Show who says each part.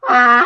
Speaker 1: 啊